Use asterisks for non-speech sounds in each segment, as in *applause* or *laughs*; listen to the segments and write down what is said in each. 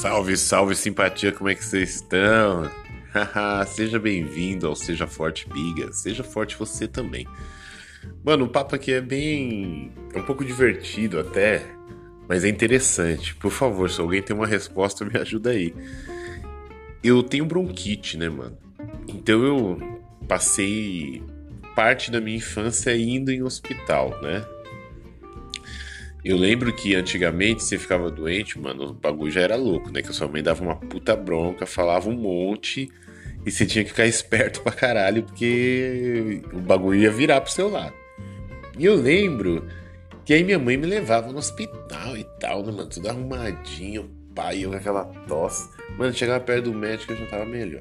Salve, salve simpatia, como é que vocês estão? *laughs* seja bem-vindo ao Seja Forte Biga, seja forte você também. Mano, o papo aqui é bem. é um pouco divertido até, mas é interessante. Por favor, se alguém tem uma resposta, me ajuda aí. Eu tenho bronquite, né, mano? Então eu passei parte da minha infância indo em hospital, né? Eu lembro que antigamente você ficava doente, mano, o bagulho já era louco, né? Que a sua mãe dava uma puta bronca, falava um monte e você tinha que ficar *laughs* esperto pra caralho, porque o bagulho ia virar pro seu lado. E eu lembro que aí minha mãe me levava no hospital e tal, né, mano? Tudo arrumadinho, pai, eu com aquela tosse. Mano, chegava perto do médico eu já tava melhor.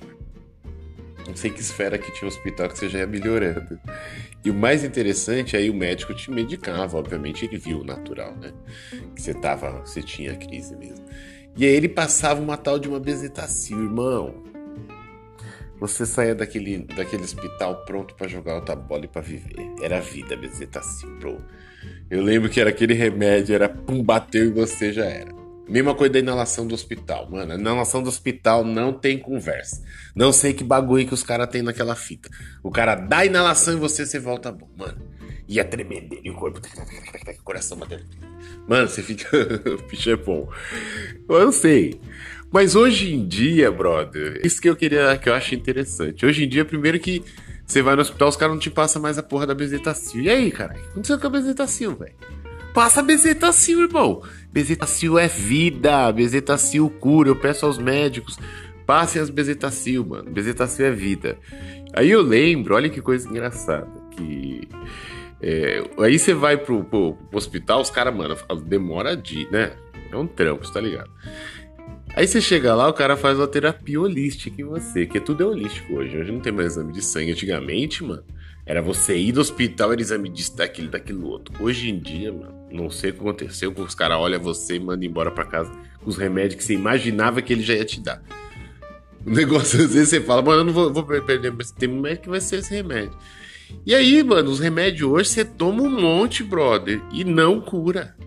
Não sei que esfera que tinha um hospital que você já ia melhorando. E o mais interessante, aí o médico te medicava, obviamente, ele viu o natural, né? Que você tava, você tinha crise mesmo. E aí ele passava uma tal de uma bezetacil, irmão. Você saía daquele, daquele hospital pronto para jogar outra bola e pra viver. Era vida, bezetacil, bro. Eu lembro que era aquele remédio, era pum, bateu e você já era. Mesma coisa da inalação do hospital, mano. A inalação do hospital não tem conversa. Não sei que bagulho que os caras têm naquela fita. O cara dá inalação e você, você volta bom, mano. Ia tremer e o corpo. O coração batendo. Mano, você fica. *laughs* o bicho é bom. Eu não sei. Mas hoje em dia, brother, isso que eu queria, que eu acho interessante. Hoje em dia, primeiro que você vai no hospital, os caras não te passam mais a porra da bezetacil. E aí, cara? O que aconteceu com a bezetacil, velho? Passa bezetacil, irmão. Bezetacil é vida. Bezetacil cura. Eu peço aos médicos. Passem as bezetacil, mano. Bezetacil é vida. Aí eu lembro, olha que coisa engraçada. Que. É, aí você vai pro, pro, pro hospital, os caras, mano, demora de, né? É um trampo, tá ligado? Aí você chega lá, o cara faz uma terapia holística em você, que tudo é holístico hoje. Hoje não tem mais exame de sangue. Antigamente, mano, era você ir no hospital, era exame disso, daquilo, daquilo outro. Hoje em dia, mano, não sei o que aconteceu, que os caras olham você e mandam embora para casa com os remédios que você imaginava que ele já ia te dar. O negócio, *laughs* às vezes você fala, mano, eu não vou, vou perder tempo, mas é que vai ser esse remédio. E aí, mano, os remédios hoje você toma um monte, brother, e não cura.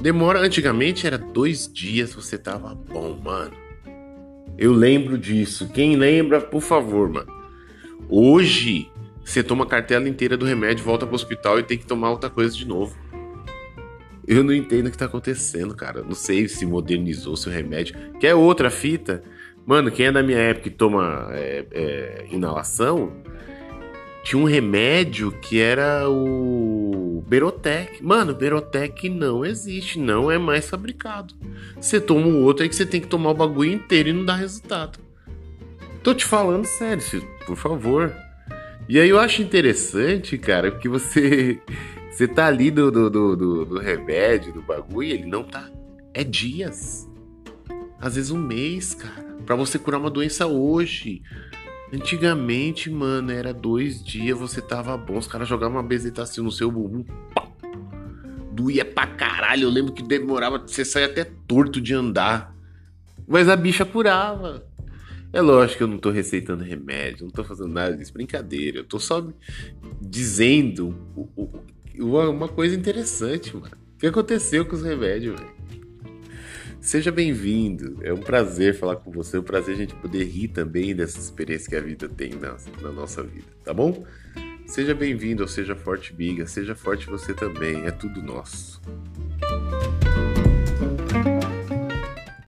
Demora, antigamente era dois dias você tava bom, mano. Eu lembro disso. Quem lembra, por favor, mano. Hoje, você toma a cartela inteira do remédio, volta pro hospital e tem que tomar outra coisa de novo. Eu não entendo o que tá acontecendo, cara. Não sei se modernizou seu remédio. Quer outra fita? Mano, quem é da minha época e toma é, é, inalação, tinha um remédio que era o Berotec. Mano, Berotec não existe, não é mais fabricado. Você toma um outro aí que você tem que tomar o bagulho inteiro e não dá resultado. Tô te falando sério, por favor. E aí eu acho interessante, cara, porque você *laughs* você tá ali do, do, do, do, remédio, do bagulho, e ele não tá. É dias. Às vezes um mês, cara. Pra você curar uma doença hoje. Antigamente, mano, era dois dias, você tava bom. Os caras jogavam uma bezetacil no seu bumbum. Pá. Doía pra caralho. Eu lembro que demorava. Você saia até torto de andar. Mas a bicha curava. É lógico que eu não tô receitando remédio, não tô fazendo nada disso, brincadeira. Eu tô só dizendo uma coisa interessante, mano. O que aconteceu com os remédios, velho? Seja bem-vindo. É um prazer falar com você. É um prazer a gente poder rir também dessa experiência que a vida tem na, na nossa vida, tá bom? Seja bem-vindo ou seja forte, Biga. Seja forte você também. É tudo nosso.